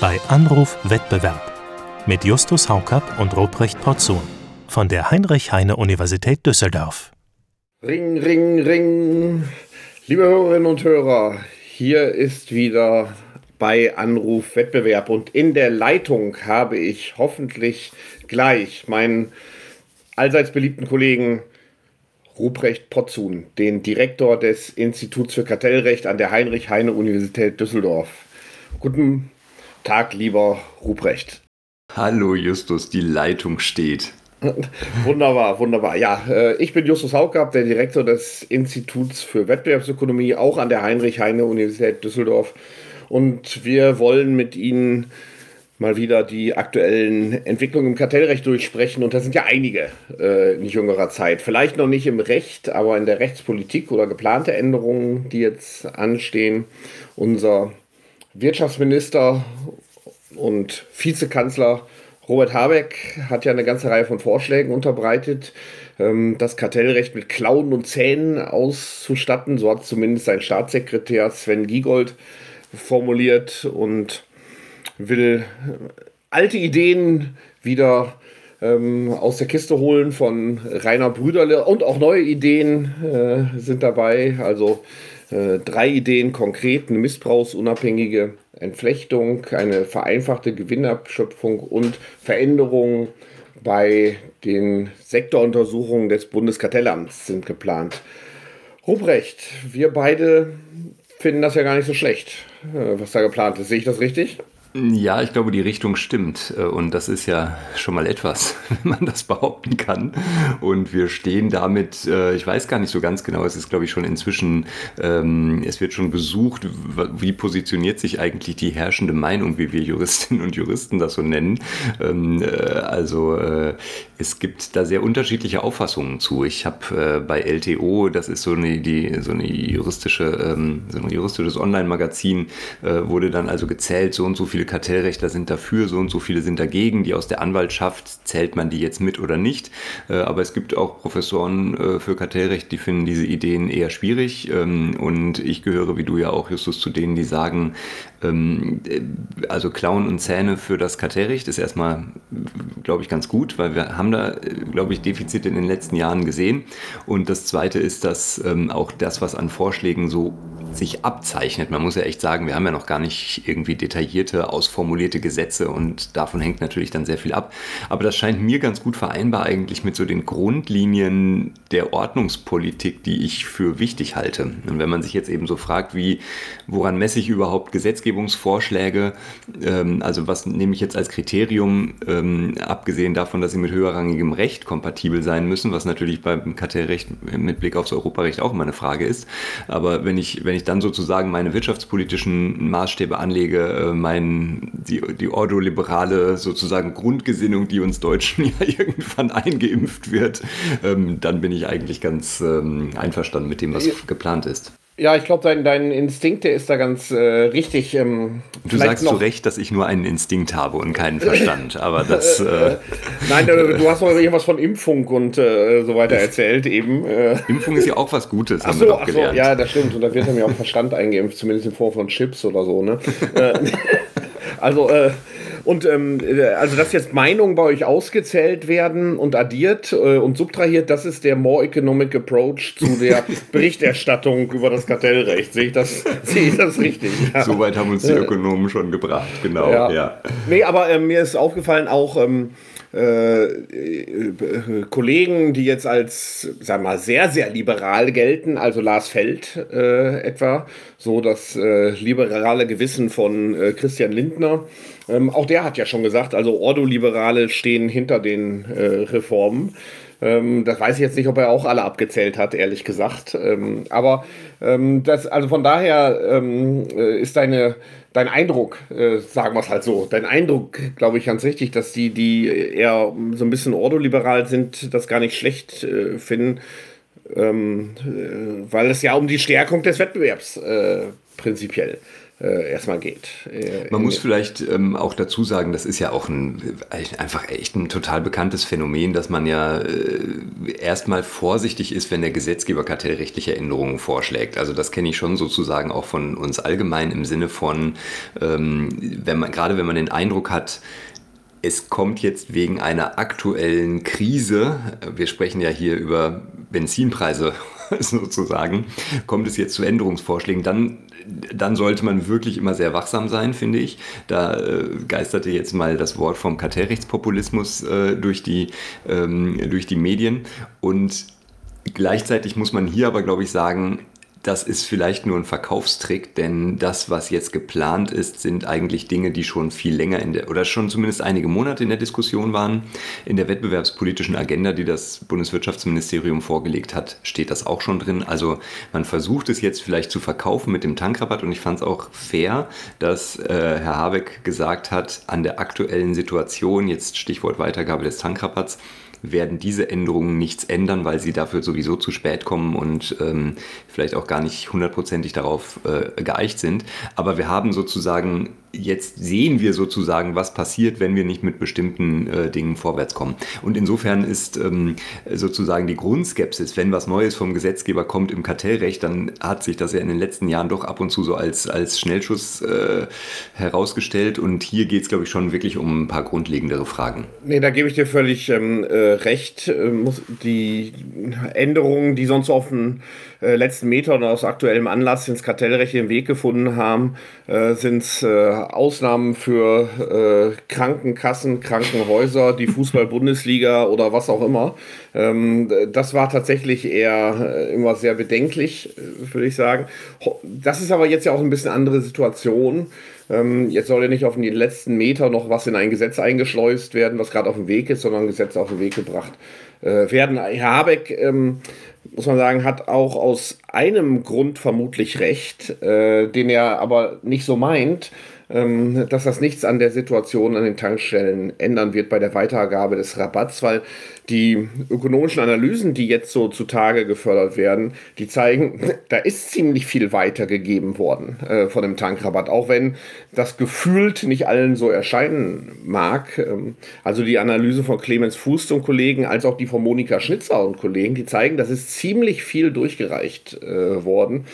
bei Anruf Wettbewerb mit Justus Haukapp und Ruprecht Porzun von der Heinrich-Heine-Universität Düsseldorf. Ring, ring, ring. Liebe Hörerinnen und Hörer, hier ist wieder bei Anruf Wettbewerb und in der Leitung habe ich hoffentlich gleich meinen allseits beliebten Kollegen Ruprecht Potzun, den Direktor des Instituts für Kartellrecht an der Heinrich-Heine-Universität Düsseldorf. Guten Tag, lieber Ruprecht. Hallo Justus, die Leitung steht. wunderbar, wunderbar. Ja, äh, ich bin Justus Haukapp, der Direktor des Instituts für Wettbewerbsökonomie, auch an der Heinrich-Heine-Universität Düsseldorf. Und wir wollen mit Ihnen mal wieder die aktuellen Entwicklungen im Kartellrecht durchsprechen. Und da sind ja einige äh, in jüngerer Zeit. Vielleicht noch nicht im Recht, aber in der Rechtspolitik oder geplante Änderungen, die jetzt anstehen. Unser Wirtschaftsminister und Vizekanzler Robert Habeck hat ja eine ganze Reihe von Vorschlägen unterbreitet, ähm, das Kartellrecht mit Klauen und Zähnen auszustatten. So hat zumindest sein Staatssekretär Sven Giegold formuliert und will alte Ideen wieder ähm, aus der Kiste holen von Rainer Brüderle und auch neue Ideen äh, sind dabei. Also äh, drei Ideen konkret: eine missbrauchsunabhängige Entflechtung, eine vereinfachte Gewinnabschöpfung und Veränderungen bei den Sektoruntersuchungen des Bundeskartellamts sind geplant. Ruprecht, wir beide finden das ja gar nicht so schlecht, äh, was da geplant ist. Sehe ich das richtig? Ja, ich glaube, die Richtung stimmt. Äh, und das ist ja schon mal etwas, wenn man das behaupten kann. Und wir stehen damit, äh, ich weiß gar nicht so ganz genau, es ist, glaube ich, schon inzwischen, ähm, es wird schon gesucht, wie positioniert sich eigentlich die herrschende Meinung, wie wir Juristinnen und Juristen das so nennen. Ähm, äh, also es gibt da sehr unterschiedliche Auffassungen zu. Ich habe bei LTO, das ist so eine, die, so eine juristische, ähm, so ein juristisches Online-Magazin, wurde dann also gezählt, so und so viele Kartellrechtler sind dafür, so und so viele sind dagegen. Die aus der Anwaltschaft, zählt man die jetzt mit oder nicht? Äh, aber es gibt auch Professoren äh, für Kartellrecht, die finden diese Ideen eher schwierig. Ähm, und ich gehöre, wie du ja auch, Justus, zu denen, die sagen, also Klauen und Zähne für das Kartellrecht ist erstmal, glaube ich, ganz gut, weil wir haben da, glaube ich, Defizite in den letzten Jahren gesehen. Und das Zweite ist, dass ähm, auch das, was an Vorschlägen so sich abzeichnet. Man muss ja echt sagen, wir haben ja noch gar nicht irgendwie detaillierte, ausformulierte Gesetze und davon hängt natürlich dann sehr viel ab. Aber das scheint mir ganz gut vereinbar eigentlich mit so den Grundlinien der Ordnungspolitik, die ich für wichtig halte. Und wenn man sich jetzt eben so fragt, wie, woran messe ich überhaupt Gesetzgebungsvorschläge? Ähm, also was nehme ich jetzt als Kriterium, ähm, abgesehen davon, dass sie mit höherrangigem Recht kompatibel sein müssen, was natürlich beim Kartellrecht mit Blick aufs Europarecht auch immer eine Frage ist. Aber wenn ich, wenn ich dann sozusagen meine wirtschaftspolitischen Maßstäbe anlege, äh, mein, die, die ordoliberale sozusagen Grundgesinnung, die uns Deutschen ja irgendwann eingeimpft wird, ähm, dann bin ich eigentlich ganz ähm, einverstanden mit dem, was geplant ist. Ja, ich glaube, dein, dein Instinkt, der ist da ganz äh, richtig. Ähm, du sagst zu Recht, dass ich nur einen Instinkt habe und keinen Verstand, aber das. Äh Nein, äh, du hast noch irgendwas von Impfung und äh, so weiter erzählt eben. Äh. Impfung ist ja auch was Gutes, haben so, wir doch gelernt. So, ja, das stimmt. Und da wird ja auch Verstand eingeimpft, zumindest in Form von Chips oder so. Ne? Äh, also, und ähm, also, dass jetzt Meinungen bei euch ausgezählt werden und addiert äh, und subtrahiert, das ist der More Economic Approach zu der Berichterstattung über das Kartellrecht. Sehe ich das, sehe ich das richtig? Ja. Soweit haben uns die Ökonomen schon gebracht, genau. Ja. ja. Nee, aber äh, mir ist aufgefallen auch. Ähm, äh, äh, Kollegen, die jetzt als, sagen wir mal, sehr, sehr liberal gelten, also Lars Feld äh, etwa, so das äh, liberale Gewissen von äh, Christian Lindner. Ähm, auch der hat ja schon gesagt, also Ordoliberale stehen hinter den äh, Reformen. Ähm, das weiß ich jetzt nicht, ob er auch alle abgezählt hat, ehrlich gesagt. Ähm, aber ähm, das, also von daher ähm, äh, ist deine, dein Eindruck, äh, sagen wir es halt so, dein Eindruck, glaube ich, ganz richtig, dass die, die eher so ein bisschen ordoliberal sind, das gar nicht schlecht äh, finden, ähm, äh, weil es ja um die Stärkung des Wettbewerbs äh, prinzipiell erstmal geht. Äh, Man muss vielleicht ähm, auch dazu sagen, das ist ja auch ein, einfach echt ein total bekanntes Phänomen, dass man ja äh, erstmal vorsichtig ist, wenn der Gesetzgeber kartellrechtliche Änderungen vorschlägt. Also das kenne ich schon sozusagen auch von uns allgemein im Sinne von, ähm, wenn man, gerade wenn man den Eindruck hat, es kommt jetzt wegen einer aktuellen Krise, wir sprechen ja hier über Benzinpreise sozusagen, kommt es jetzt zu Änderungsvorschlägen, dann, dann sollte man wirklich immer sehr wachsam sein, finde ich. Da äh, geisterte jetzt mal das Wort vom Kartellrechtspopulismus äh, durch, die, ähm, durch die Medien und Gleichzeitig muss man hier aber, glaube ich, sagen, das ist vielleicht nur ein Verkaufstrick, denn das, was jetzt geplant ist, sind eigentlich Dinge, die schon viel länger in der, oder schon zumindest einige Monate in der Diskussion waren. In der wettbewerbspolitischen Agenda, die das Bundeswirtschaftsministerium vorgelegt hat, steht das auch schon drin. Also man versucht es jetzt vielleicht zu verkaufen mit dem Tankrabatt und ich fand es auch fair, dass äh, Herr Habeck gesagt hat, an der aktuellen Situation, jetzt Stichwort Weitergabe des Tankrabatts, werden diese Änderungen nichts ändern, weil sie dafür sowieso zu spät kommen und ähm, vielleicht auch gar nicht hundertprozentig darauf äh, geeicht sind. Aber wir haben sozusagen jetzt sehen wir sozusagen, was passiert, wenn wir nicht mit bestimmten äh, Dingen vorwärts kommen. Und insofern ist ähm, sozusagen die Grundskepsis, wenn was Neues vom Gesetzgeber kommt im Kartellrecht, dann hat sich das ja in den letzten Jahren doch ab und zu so als, als Schnellschuss äh, herausgestellt. Und hier geht es, glaube ich, schon wirklich um ein paar grundlegendere Fragen. Nee, da gebe ich dir völlig ähm, äh, recht. Äh, die Änderungen, die sonst auf den äh, letzten Metern aus aktuellem Anlass ins Kartellrecht den Weg gefunden haben, äh, sind es Ausnahmen für äh, Krankenkassen, Krankenhäuser, die Fußball-Bundesliga oder was auch immer. Ähm, das war tatsächlich eher äh, immer sehr bedenklich, äh, würde ich sagen. Das ist aber jetzt ja auch ein bisschen andere Situation. Ähm, jetzt soll ja nicht auf den letzten Meter noch was in ein Gesetz eingeschleust werden, was gerade auf dem Weg ist, sondern ein Gesetz auf den Weg gebracht äh, werden. Herr Habeck ähm, muss man sagen, hat auch aus einem Grund vermutlich recht, äh, den er aber nicht so meint ähm, dass das nichts an der Situation an den Tankstellen ändern wird bei der Weitergabe des Rabatts, weil die ökonomischen Analysen, die jetzt so zutage gefördert werden, die zeigen, da ist ziemlich viel weitergegeben worden äh, von dem Tankrabatt, auch wenn das gefühlt nicht allen so erscheinen mag. Ähm, also die Analyse von Clemens Fuß und Kollegen, als auch die von Monika Schnitzer und Kollegen, die zeigen, das ist ziemlich viel durchgereicht äh, worden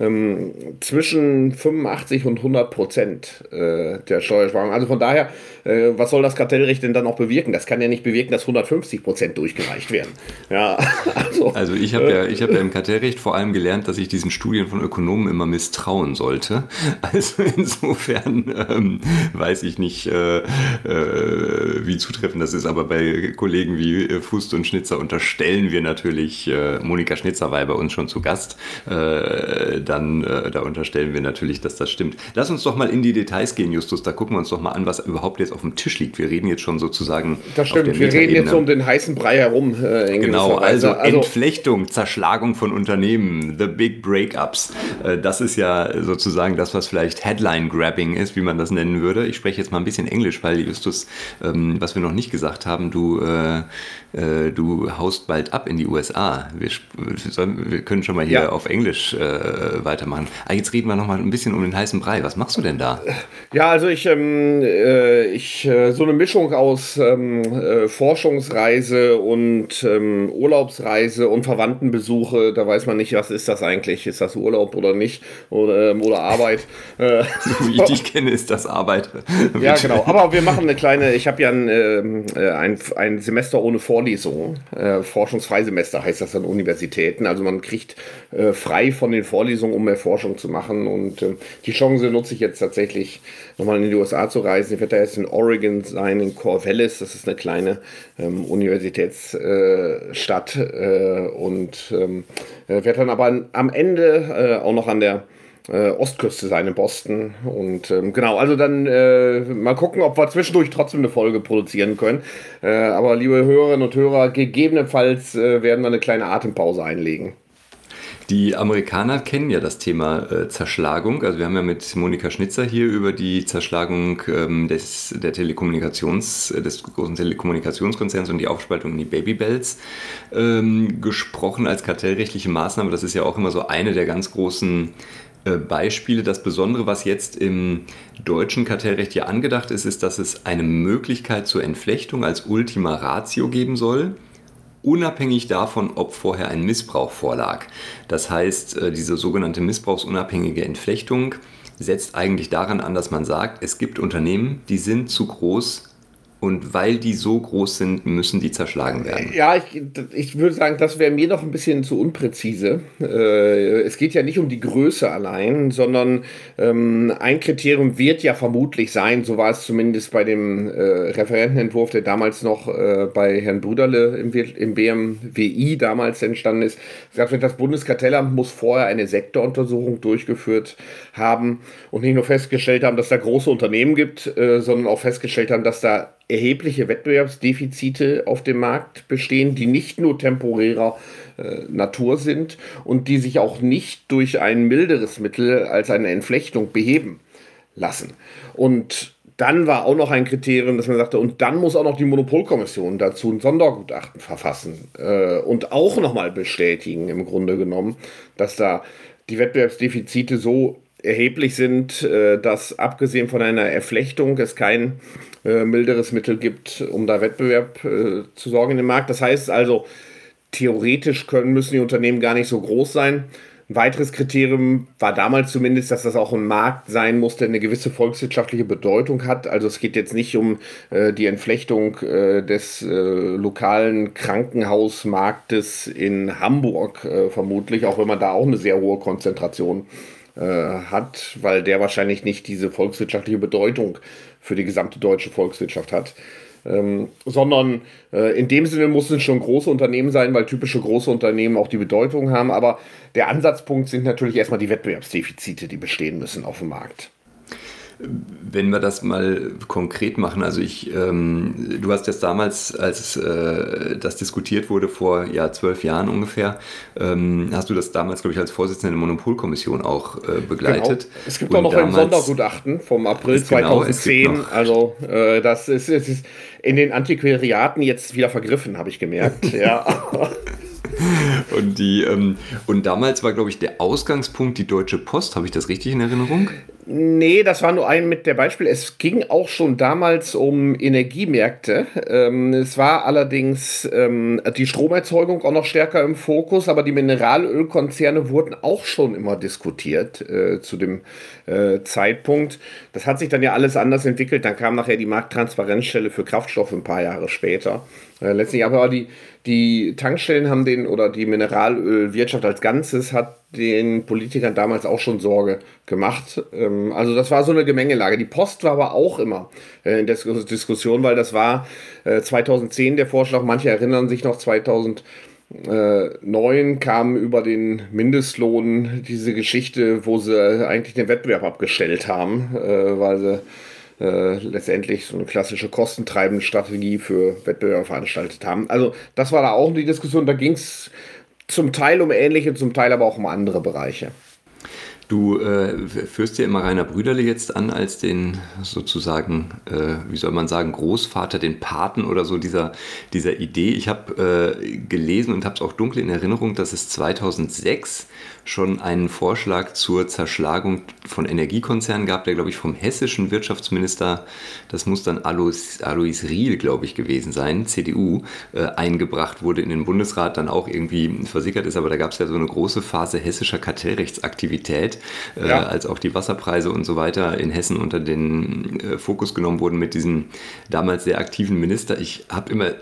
ähm, zwischen 85 und 100 Prozent äh, der Steuersparung. Also von daher, äh, was soll das Kartellrecht denn dann auch bewirken? Das kann ja nicht bewirken, dass 150 Prozent durchgereicht werden. Ja, also, also ich habe ja, hab ja im Kartellrecht vor allem gelernt, dass ich diesen Studien von Ökonomen immer misstrauen sollte. Also insofern ähm, weiß ich nicht, äh, äh, wie zutreffend das ist, aber bei Kollegen wie äh, Fust und Schnitzer unterstellen wir natürlich, äh, Monika Schnitzer war ja bei uns schon zu Gast, dann äh, da unterstellen wir natürlich, dass das stimmt. Lass uns doch mal in die Details gehen, Justus. Da gucken wir uns doch mal an, was überhaupt jetzt auf dem Tisch liegt. Wir reden jetzt schon sozusagen. Das stimmt, wir reden jetzt um den heißen Brei herum. Äh, genau, also, also, Entflechtung, Zerschlagung von Unternehmen, the big breakups. Äh, das ist ja sozusagen das, was vielleicht Headline-Grabbing ist, wie man das nennen würde. Ich spreche jetzt mal ein bisschen Englisch, weil Justus, ähm, was wir noch nicht gesagt haben, du, äh, äh du haust bald ab in die USA. Wir, wir können schon mal hier ja. auf Englisch äh, weitermachen. Ah, jetzt reden wir noch mal ein bisschen um den heißen Brei. Was machst du denn da? Ja, also ich, ähm, äh, ich so eine Mischung aus ähm, äh, Forschungsreise und ähm, Urlaubsreise und Verwandtenbesuche. Da weiß man nicht, was ist das eigentlich? Ist das Urlaub oder nicht? Oder, ähm, oder Arbeit? Äh, Wie ich dich kenne, ist das Arbeit. ja, genau. Aber wir machen eine kleine, ich habe ja ein, ähm, äh, ein, ein Semester ohne Vorlesung. Äh, Forschungsfreisemester heißt das an Universitäten. Also man kriegt frei von den Vorlesungen um mehr Forschung zu machen. Und äh, die Chance nutze ich jetzt tatsächlich, nochmal in die USA zu reisen. Ich werde da jetzt in Oregon sein, in Corvallis. Das ist eine kleine ähm, Universitätsstadt. Äh, und ähm, äh, werde dann aber am Ende äh, auch noch an der äh, Ostküste sein in Boston. Und ähm, genau, also dann äh, mal gucken, ob wir zwischendurch trotzdem eine Folge produzieren können. Äh, aber liebe Hörerinnen und Hörer, gegebenenfalls äh, werden wir eine kleine Atempause einlegen. Die Amerikaner kennen ja das Thema äh, Zerschlagung. Also wir haben ja mit Monika Schnitzer hier über die Zerschlagung ähm, des, der Telekommunikations, äh, des großen Telekommunikationskonzerns und die Aufspaltung in die Babybells ähm, gesprochen als kartellrechtliche Maßnahme. Das ist ja auch immer so eine der ganz großen äh, Beispiele. Das Besondere, was jetzt im deutschen Kartellrecht ja angedacht ist, ist, dass es eine Möglichkeit zur Entflechtung als Ultima Ratio geben soll unabhängig davon, ob vorher ein Missbrauch vorlag. Das heißt, äh, diese sogenannte missbrauchsunabhängige Entflechtung setzt eigentlich daran an, dass man sagt, es gibt Unternehmen, die sind zu groß, und weil die so groß sind, müssen die zerschlagen werden. Ja, ich, ich würde sagen, das wäre mir noch ein bisschen zu unpräzise. Äh, es geht ja nicht um die Größe allein, sondern ähm, ein Kriterium wird ja vermutlich sein, so war es zumindest bei dem äh, Referentenentwurf, der damals noch äh, bei Herrn Bruderle im, im BMWI damals entstanden ist. Gesagt wird, das Bundeskartellamt muss vorher eine Sektoruntersuchung durchgeführt haben und nicht nur festgestellt haben, dass da große Unternehmen gibt, äh, sondern auch festgestellt haben, dass da erhebliche Wettbewerbsdefizite auf dem Markt bestehen, die nicht nur temporärer äh, Natur sind und die sich auch nicht durch ein milderes Mittel als eine Entflechtung beheben lassen. Und dann war auch noch ein Kriterium, dass man sagte, und dann muss auch noch die Monopolkommission dazu ein Sondergutachten verfassen äh, und auch nochmal bestätigen, im Grunde genommen, dass da die Wettbewerbsdefizite so erheblich sind, äh, dass abgesehen von einer Erflechtung es kein äh, milderes Mittel gibt, um da Wettbewerb äh, zu sorgen dem Markt. Das heißt also, theoretisch können, müssen die Unternehmen gar nicht so groß sein. Ein weiteres Kriterium war damals zumindest, dass das auch ein Markt sein muss, der eine gewisse volkswirtschaftliche Bedeutung hat. Also es geht jetzt nicht um äh, die Entflechtung äh, des äh, lokalen Krankenhausmarktes in Hamburg vermutlich, auch wenn man da auch eine sehr hohe Konzentration äh, hat, weil der wahrscheinlich nicht diese volkswirtschaftliche Bedeutung für die gesamte deutsche Volkswirtschaft hat. Ähm, sondern äh, in dem Sinne muss es schon große Unternehmen sein, weil typische große Unternehmen auch die Bedeutung haben. Aber der Ansatzpunkt sind natürlich erstmal die Wettbewerbsdefizite, die bestehen müssen auf dem Markt. Wenn wir das mal konkret machen, also ich, ähm, du hast jetzt damals, als äh, das diskutiert wurde, vor ja, zwölf Jahren ungefähr, ähm, hast du das damals, glaube ich, als Vorsitzender der Monopolkommission auch äh, begleitet. Genau. Es gibt auch noch ein Sondergutachten vom April 2010. Genau, also äh, das ist, ist, in den Antiquariaten jetzt wieder vergriffen, habe ich gemerkt. ja. Und, die, ähm, und damals war, glaube ich, der Ausgangspunkt die Deutsche Post. Habe ich das richtig in Erinnerung? Nee, das war nur ein mit der Beispiel. Es ging auch schon damals um Energiemärkte. Ähm, es war allerdings ähm, die Stromerzeugung auch noch stärker im Fokus, aber die Mineralölkonzerne wurden auch schon immer diskutiert äh, zu dem äh, Zeitpunkt. Das hat sich dann ja alles anders entwickelt. Dann kam nachher die Markttransparenzstelle für Kraftstoffe ein paar Jahre später. Äh, letztlich aber die, die Tankstellen haben den oder die Mineralölwirtschaft als Ganzes hat den Politikern damals auch schon Sorge gemacht. Ähm, also das war so eine Gemengelage. Die Post war aber auch immer äh, in der Diskussion, weil das war äh, 2010 der Vorschlag, manche erinnern sich noch 2009 kam über den Mindestlohn diese Geschichte, wo sie eigentlich den Wettbewerb abgestellt haben, äh, weil sie äh, letztendlich so eine klassische kostentreibende Strategie für Wettbewerber veranstaltet haben. Also das war da auch die Diskussion. Da ging es zum Teil um ähnliche, zum Teil aber auch um andere Bereiche. Du äh, führst ja immer Rainer Brüderle jetzt an als den sozusagen, äh, wie soll man sagen, Großvater, den Paten oder so dieser, dieser Idee. Ich habe äh, gelesen und habe es auch dunkel in Erinnerung, dass es 2006 schon einen Vorschlag zur Zerschlagung von Energiekonzernen gab, der, glaube ich, vom hessischen Wirtschaftsminister, das muss dann Alois, Alois Riel, glaube ich, gewesen sein, CDU, äh, eingebracht wurde in den Bundesrat, dann auch irgendwie versickert ist. Aber da gab es ja so eine große Phase hessischer Kartellrechtsaktivität, äh, ja. als auch die Wasserpreise und so weiter in Hessen unter den äh, Fokus genommen wurden mit diesem damals sehr aktiven Minister. Ich habe immer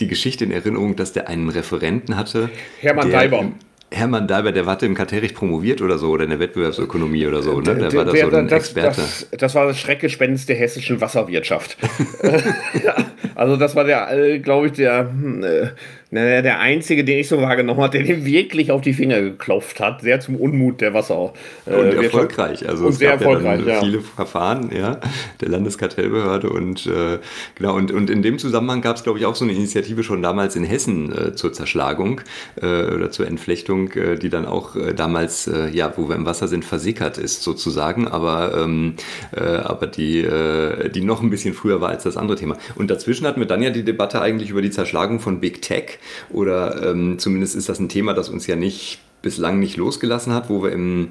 die Geschichte in Erinnerung, dass der einen Referenten hatte. Hermann Daibaum. Hermann Dalber, der hatte im Kartellrecht promoviert oder so, oder in der Wettbewerbsökonomie oder so, ne? Der, war da so ein das, Experte. Das, das, war das Schreckgespenst der hessischen Wasserwirtschaft. ja, also das war der, äh, glaube ich, der, hm, äh, naja, der einzige, den ich so wahrgenommen habe, der dem wirklich auf die Finger geklopft hat, sehr zum Unmut der Wasser. Äh, und erfolgreich. Also und es sehr gab erfolgreich, ja, ja, viele Verfahren ja, der Landeskartellbehörde und äh, genau und, und in dem Zusammenhang gab es, glaube ich, auch so eine Initiative schon damals in Hessen äh, zur Zerschlagung äh, oder zur Entflechtung, äh, die dann auch äh, damals, ja, wo wir im Wasser sind, versickert ist sozusagen, aber, ähm, aber die, die noch ein bisschen früher war als das andere Thema. Und dazwischen hatten wir dann ja die Debatte eigentlich über die Zerschlagung von Big Tech oder ähm, zumindest ist das ein Thema, das uns ja nicht bislang nicht losgelassen hat, wo wir im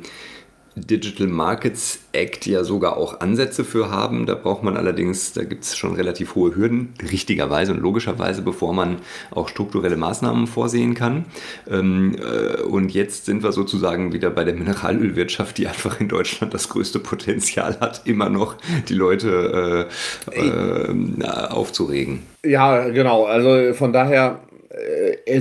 Digital Markets Act ja sogar auch Ansätze für haben. Da braucht man allerdings, da gibt es schon relativ hohe Hürden, richtigerweise und logischerweise, bevor man auch strukturelle Maßnahmen vorsehen kann. Ähm, äh, und jetzt sind wir sozusagen wieder bei der Mineralölwirtschaft, die einfach in Deutschland das größte Potenzial hat, immer noch die Leute äh, äh, aufzuregen. Ja, genau. Also von daher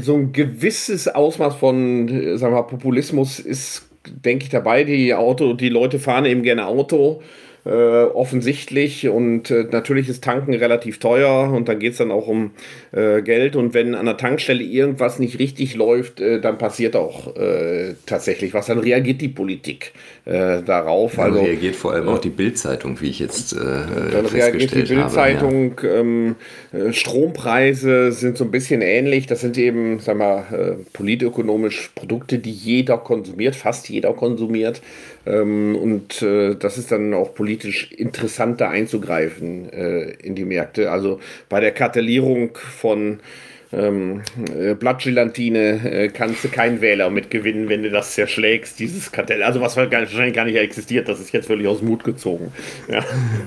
so ein gewisses Ausmaß von, äh, sagen wir mal, Populismus ist, denke ich, dabei. Die Auto, die Leute fahren eben gerne Auto äh, offensichtlich. Und äh, natürlich ist Tanken relativ teuer und dann geht es dann auch um äh, Geld. Und wenn an der Tankstelle irgendwas nicht richtig läuft, äh, dann passiert auch äh, tatsächlich was. Dann reagiert die Politik äh, darauf. Dann also reagiert vor allem auch die Bildzeitung, wie ich jetzt äh, dann reagiert die Bildzeitung. Ja. Ähm, Strompreise sind so ein bisschen ähnlich. Das sind eben, sagen wir, politökonomisch Produkte, die jeder konsumiert, fast jeder konsumiert. Ähm, und äh, das ist dann auch politisch interessanter einzugreifen äh, in die Märkte. Also bei der Kartellierung von ähm, äh, Blattgelatine äh, kannst du keinen Wähler mitgewinnen, wenn du das zerschlägst, dieses Kartell. Also was wahrscheinlich gar nicht existiert, das ist jetzt völlig aus Mut gezogen. Ja.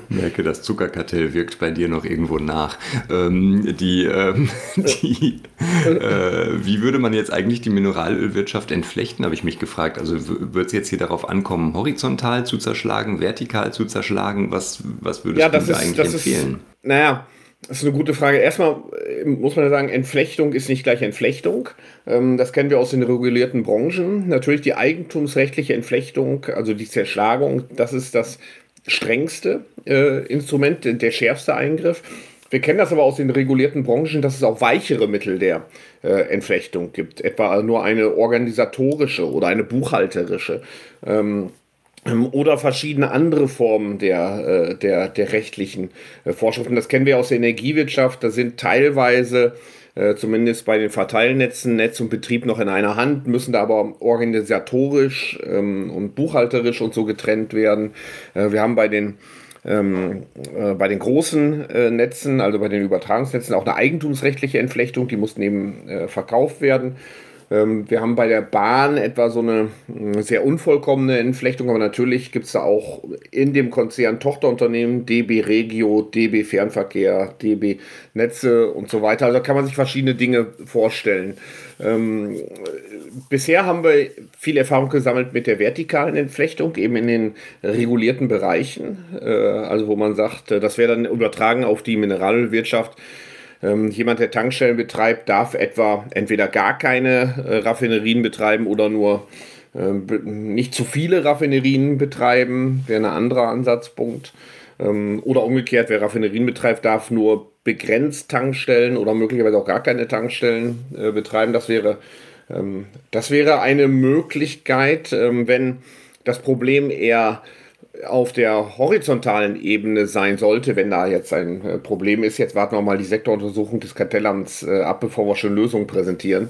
Ich merke, das Zuckerkartell wirkt bei dir noch irgendwo nach. Ähm, die, ähm, die äh, wie würde man jetzt eigentlich die Mineralölwirtschaft entflechten, habe ich mich gefragt. Also wird es jetzt hier darauf ankommen, horizontal zu zerschlagen, vertikal zu zerschlagen? Was, was würdest ja, du da ist, eigentlich empfehlen? Ist, naja, das ist eine gute Frage. Erstmal äh, muss man sagen, Entflechtung ist nicht gleich Entflechtung. Ähm, das kennen wir aus den regulierten Branchen. Natürlich die eigentumsrechtliche Entflechtung, also die Zerschlagung, das ist das strengste äh, Instrument, der schärfste Eingriff. Wir kennen das aber aus den regulierten Branchen, dass es auch weichere Mittel der äh, Entflechtung gibt, etwa nur eine organisatorische oder eine buchhalterische. Ähm, oder verschiedene andere Formen der, äh, der, der rechtlichen äh, Vorschriften. Das kennen wir aus der Energiewirtschaft. Da sind teilweise, äh, zumindest bei den Verteilnetzen, Netz und Betrieb noch in einer Hand, müssen da aber organisatorisch ähm, und buchhalterisch und so getrennt werden. wir haben bei den ähm, äh, bei den großen äh, Netzen, also bei den Übertragungsnetzen, auch eine eigentumsrechtliche Entflechtung, die muss neben äh, verkauft werden. Ähm, wir haben bei der Bahn etwa so eine äh, sehr unvollkommene Entflechtung, aber natürlich gibt es da auch in dem Konzern Tochterunternehmen, DB Regio, DB Fernverkehr, DB Netze und so weiter. Also kann man sich verschiedene Dinge vorstellen. Ähm, bisher haben wir viel Erfahrung gesammelt mit der vertikalen Entflechtung, eben in den regulierten Bereichen. Äh, also wo man sagt, äh, das wäre dann übertragen auf die Mineralwirtschaft ähm, jemand, der Tankstellen betreibt, darf etwa entweder gar keine äh, Raffinerien betreiben oder nur äh, nicht zu viele Raffinerien betreiben, wäre ein anderer Ansatzpunkt. Ähm, oder umgekehrt, wer Raffinerien betreibt, darf nur begrenzt Tankstellen oder möglicherweise auch gar keine Tankstellen äh, betreiben. Das wäre, ähm, das wäre eine Möglichkeit, ähm, wenn das Problem eher auf der horizontalen Ebene sein sollte, wenn da jetzt ein äh, Problem ist. Jetzt warten wir mal die Sektoruntersuchung des Kartellamts äh, ab, bevor wir schon Lösungen präsentieren.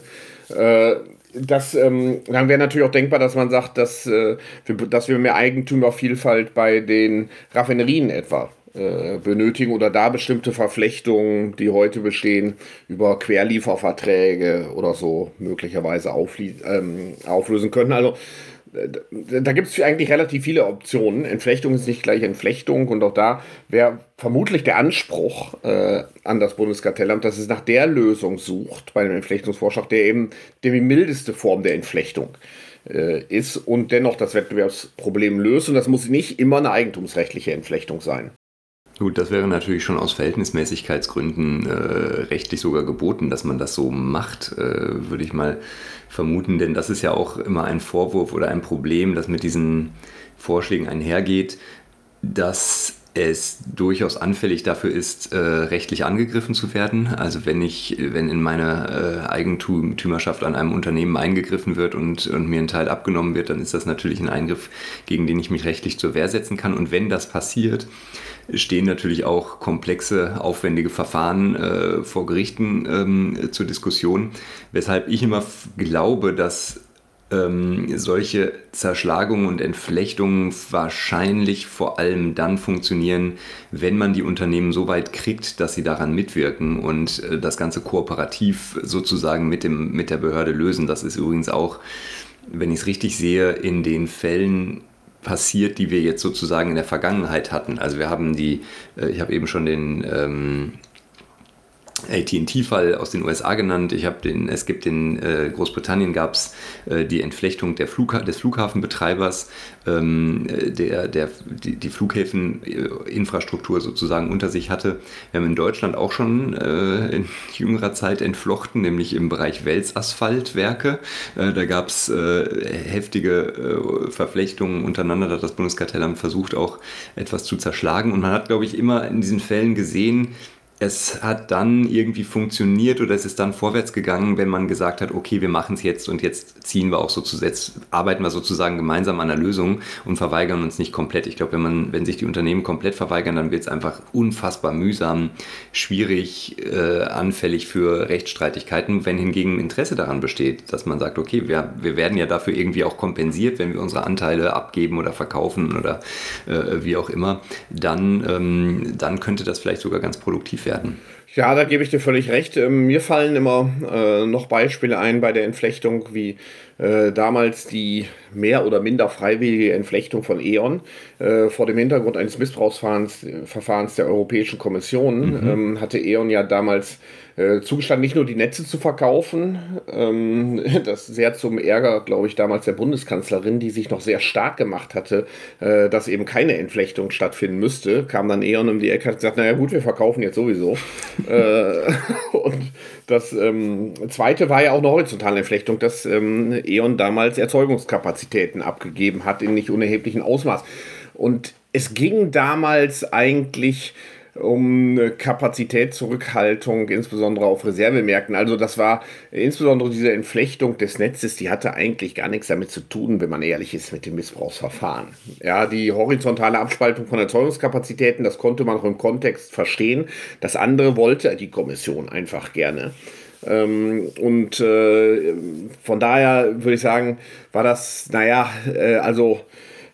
Äh, das, ähm, dann wäre natürlich auch denkbar, dass man sagt, dass, äh, wir, dass wir mehr Eigentümervielfalt bei den Raffinerien etwa äh, benötigen oder da bestimmte Verflechtungen, die heute bestehen, über Querlieferverträge oder so möglicherweise ähm, auflösen können. Also da gibt es eigentlich relativ viele Optionen. Entflechtung ist nicht gleich Entflechtung und auch da wäre vermutlich der Anspruch äh, an das Bundeskartellamt, dass es nach der Lösung sucht bei einem Entflechtungsvorschlag, der eben die mildeste Form der Entflechtung äh, ist und dennoch das Wettbewerbsproblem löst. Und das muss nicht immer eine eigentumsrechtliche Entflechtung sein. Gut, das wäre natürlich schon aus Verhältnismäßigkeitsgründen äh, rechtlich sogar geboten, dass man das so macht, äh, würde ich mal vermuten. Denn das ist ja auch immer ein Vorwurf oder ein Problem, das mit diesen Vorschlägen einhergeht, dass es durchaus anfällig dafür ist, äh, rechtlich angegriffen zu werden. Also wenn ich, wenn in meiner äh, Eigentümerschaft an einem Unternehmen eingegriffen wird und, und mir ein Teil abgenommen wird, dann ist das natürlich ein Eingriff, gegen den ich mich rechtlich zur Wehr setzen kann. Und wenn das passiert, stehen natürlich auch komplexe, aufwendige Verfahren äh, vor Gerichten ähm, zur Diskussion, weshalb ich immer glaube, dass ähm, solche Zerschlagungen und Entflechtungen wahrscheinlich vor allem dann funktionieren, wenn man die Unternehmen so weit kriegt, dass sie daran mitwirken und äh, das Ganze kooperativ sozusagen mit, dem, mit der Behörde lösen. Das ist übrigens auch, wenn ich es richtig sehe, in den Fällen passiert, die wir jetzt sozusagen in der Vergangenheit hatten. Also wir haben die, äh, ich habe eben schon den ähm, AT&T-Fall aus den USA genannt. Ich habe den, es gibt in äh, Großbritannien gab es äh, die Entflechtung der Flugha des Flughafenbetreibers, ähm, der, der die, die Flughäfeninfrastruktur sozusagen unter sich hatte. Wir haben in Deutschland auch schon äh, in jüngerer Zeit entflochten, nämlich im Bereich Welsasphaltwerke. Äh, da gab es äh, heftige äh, Verflechtungen untereinander. Da hat das Bundeskartellamt versucht auch etwas zu zerschlagen. Und man hat, glaube ich, immer in diesen Fällen gesehen, es hat dann irgendwie funktioniert oder es ist dann vorwärts gegangen, wenn man gesagt hat, okay, wir machen es jetzt und jetzt ziehen wir auch sozusagen, arbeiten wir sozusagen gemeinsam an der Lösung und verweigern uns nicht komplett. Ich glaube, wenn man, wenn sich die Unternehmen komplett verweigern, dann wird es einfach unfassbar mühsam, schwierig, äh, anfällig für Rechtsstreitigkeiten. Wenn hingegen Interesse daran besteht, dass man sagt, okay, wir, wir werden ja dafür irgendwie auch kompensiert, wenn wir unsere Anteile abgeben oder verkaufen oder äh, wie auch immer, dann, ähm, dann könnte das vielleicht sogar ganz produktiv werden. Ja, da gebe ich dir völlig recht. Ähm, mir fallen immer äh, noch Beispiele ein bei der Entflechtung, wie äh, damals die mehr oder minder freiwillige Entflechtung von E.ON äh, vor dem Hintergrund eines Missbrauchsverfahrens der Europäischen Kommission mhm. ähm, hatte E.ON ja damals äh, zugestanden, nicht nur die Netze zu verkaufen, ähm, das sehr zum Ärger, glaube ich, damals der Bundeskanzlerin, die sich noch sehr stark gemacht hatte, äh, dass eben keine Entflechtung stattfinden müsste, kam dann E.ON um die Ecke und hat gesagt, naja gut, wir verkaufen jetzt sowieso. äh, und das ähm, zweite war ja auch eine horizontale Entflechtung, dass ähm, E.ON damals Erzeugungskapazitäten abgegeben hat in nicht unerheblichem Ausmaß. Und es ging damals eigentlich um Kapazitätszurückhaltung, insbesondere auf Reservemärkten. Also das war insbesondere diese Entflechtung des Netzes, die hatte eigentlich gar nichts damit zu tun, wenn man ehrlich ist, mit dem Missbrauchsverfahren. Ja, die horizontale Abspaltung von Erzeugungskapazitäten, das konnte man auch im Kontext verstehen. Das andere wollte die Kommission einfach gerne. Ähm, und äh, von daher würde ich sagen, war das, naja, äh, also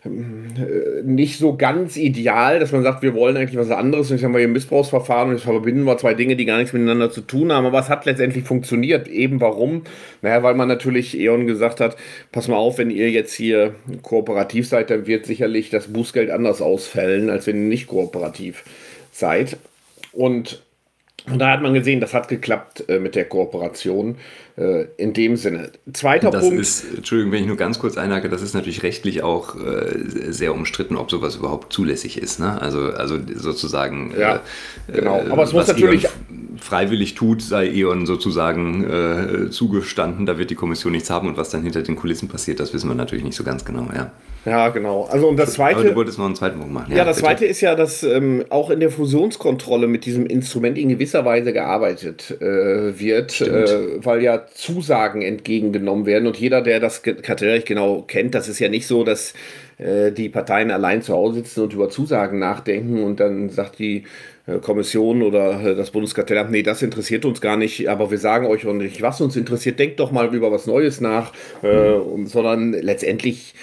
nicht so ganz ideal, dass man sagt, wir wollen eigentlich was anderes und jetzt haben wir hier ein Missbrauchsverfahren und jetzt verbinden wir zwei Dinge, die gar nichts miteinander zu tun haben. Aber es hat letztendlich funktioniert. Eben warum? Naja, weil man natürlich E.ON gesagt hat, pass mal auf, wenn ihr jetzt hier kooperativ seid, dann wird sicherlich das Bußgeld anders ausfällen, als wenn ihr nicht kooperativ seid. Und und da hat man gesehen, das hat geklappt äh, mit der Kooperation äh, in dem Sinne. Zweiter das Punkt. Ist, Entschuldigung, wenn ich nur ganz kurz einhake, das ist natürlich rechtlich auch äh, sehr umstritten, ob sowas überhaupt zulässig ist. Ne? Also, also sozusagen. Ja, äh, genau. Aber es muss natürlich. E freiwillig tut, sei E.ON sozusagen äh, zugestanden, da wird die Kommission nichts haben und was dann hinter den Kulissen passiert, das wissen wir natürlich nicht so ganz genau. Ja. Ja, genau. Also und das zweite. Aber du wolltest noch einen zweiten Punkt machen. Ja, ja das bitte. zweite ist ja, dass ähm, auch in der Fusionskontrolle mit diesem Instrument in gewisser Weise gearbeitet äh, wird, äh, weil ja Zusagen entgegengenommen werden und jeder, der das Kartellrecht genau kennt, das ist ja nicht so, dass äh, die Parteien allein zu Hause sitzen und über Zusagen nachdenken und dann sagt die äh, Kommission oder äh, das Bundeskartellamt, nee, das interessiert uns gar nicht, aber wir sagen euch auch nicht, was uns interessiert, denkt doch mal über was Neues nach, mhm. sondern letztendlich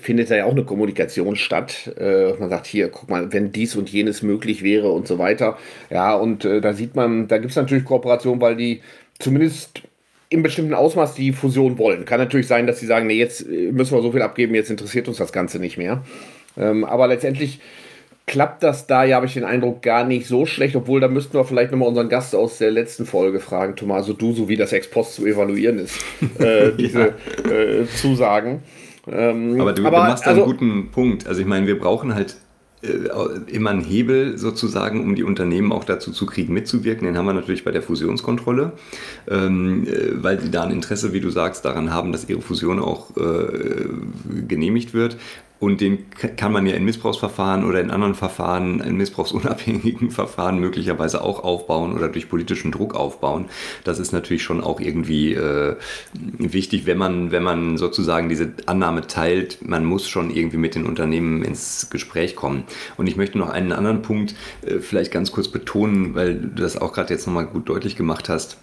findet da ja auch eine Kommunikation statt. Äh, man sagt hier, guck mal, wenn dies und jenes möglich wäre und so weiter. Ja, und äh, da sieht man, da gibt es natürlich Kooperationen, weil die zumindest im bestimmten Ausmaß die Fusion wollen. Kann natürlich sein, dass sie sagen, nee, jetzt äh, müssen wir so viel abgeben, jetzt interessiert uns das Ganze nicht mehr. Ähm, aber letztendlich klappt das da, ja, habe ich den Eindruck, gar nicht so schlecht, obwohl da müssten wir vielleicht nochmal unseren Gast aus der letzten Folge fragen, Thomas, also du, so wie das Ex-Post zu evaluieren ist, äh, diese ja. äh, Zusagen. Ähm, aber du, aber, du machst da also, einen guten Punkt. Also ich meine, wir brauchen halt äh, immer einen Hebel sozusagen, um die Unternehmen auch dazu zu kriegen, mitzuwirken. Den haben wir natürlich bei der Fusionskontrolle, ähm, äh, weil sie da ein Interesse, wie du sagst, daran haben, dass ihre Fusion auch äh, genehmigt wird. Und den kann man ja in Missbrauchsverfahren oder in anderen Verfahren, in missbrauchsunabhängigen Verfahren möglicherweise auch aufbauen oder durch politischen Druck aufbauen. Das ist natürlich schon auch irgendwie äh, wichtig, wenn man, wenn man sozusagen diese Annahme teilt, man muss schon irgendwie mit den Unternehmen ins Gespräch kommen. Und ich möchte noch einen anderen Punkt äh, vielleicht ganz kurz betonen, weil du das auch gerade jetzt nochmal gut deutlich gemacht hast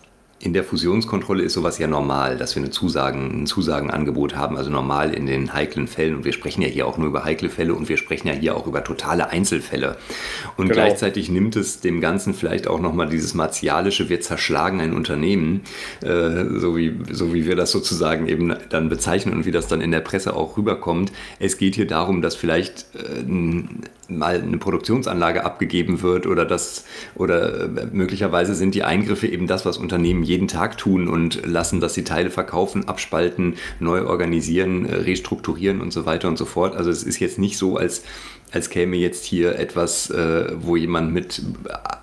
in der Fusionskontrolle ist sowas ja normal, dass wir eine Zusagen, ein Zusagenangebot haben, also normal in den heiklen Fällen. Und wir sprechen ja hier auch nur über heikle Fälle und wir sprechen ja hier auch über totale Einzelfälle. Und genau. gleichzeitig nimmt es dem Ganzen vielleicht auch nochmal dieses martialische, wir zerschlagen ein Unternehmen, äh, so, wie, so wie wir das sozusagen eben dann bezeichnen und wie das dann in der Presse auch rüberkommt. Es geht hier darum, dass vielleicht äh, mal eine Produktionsanlage abgegeben wird oder das oder äh, möglicherweise sind die Eingriffe eben das, was Unternehmen jeden Tag tun und lassen, dass sie Teile verkaufen, abspalten, neu organisieren, äh, restrukturieren und so weiter und so fort. Also es ist jetzt nicht so, als als käme jetzt hier etwas, äh, wo jemand mit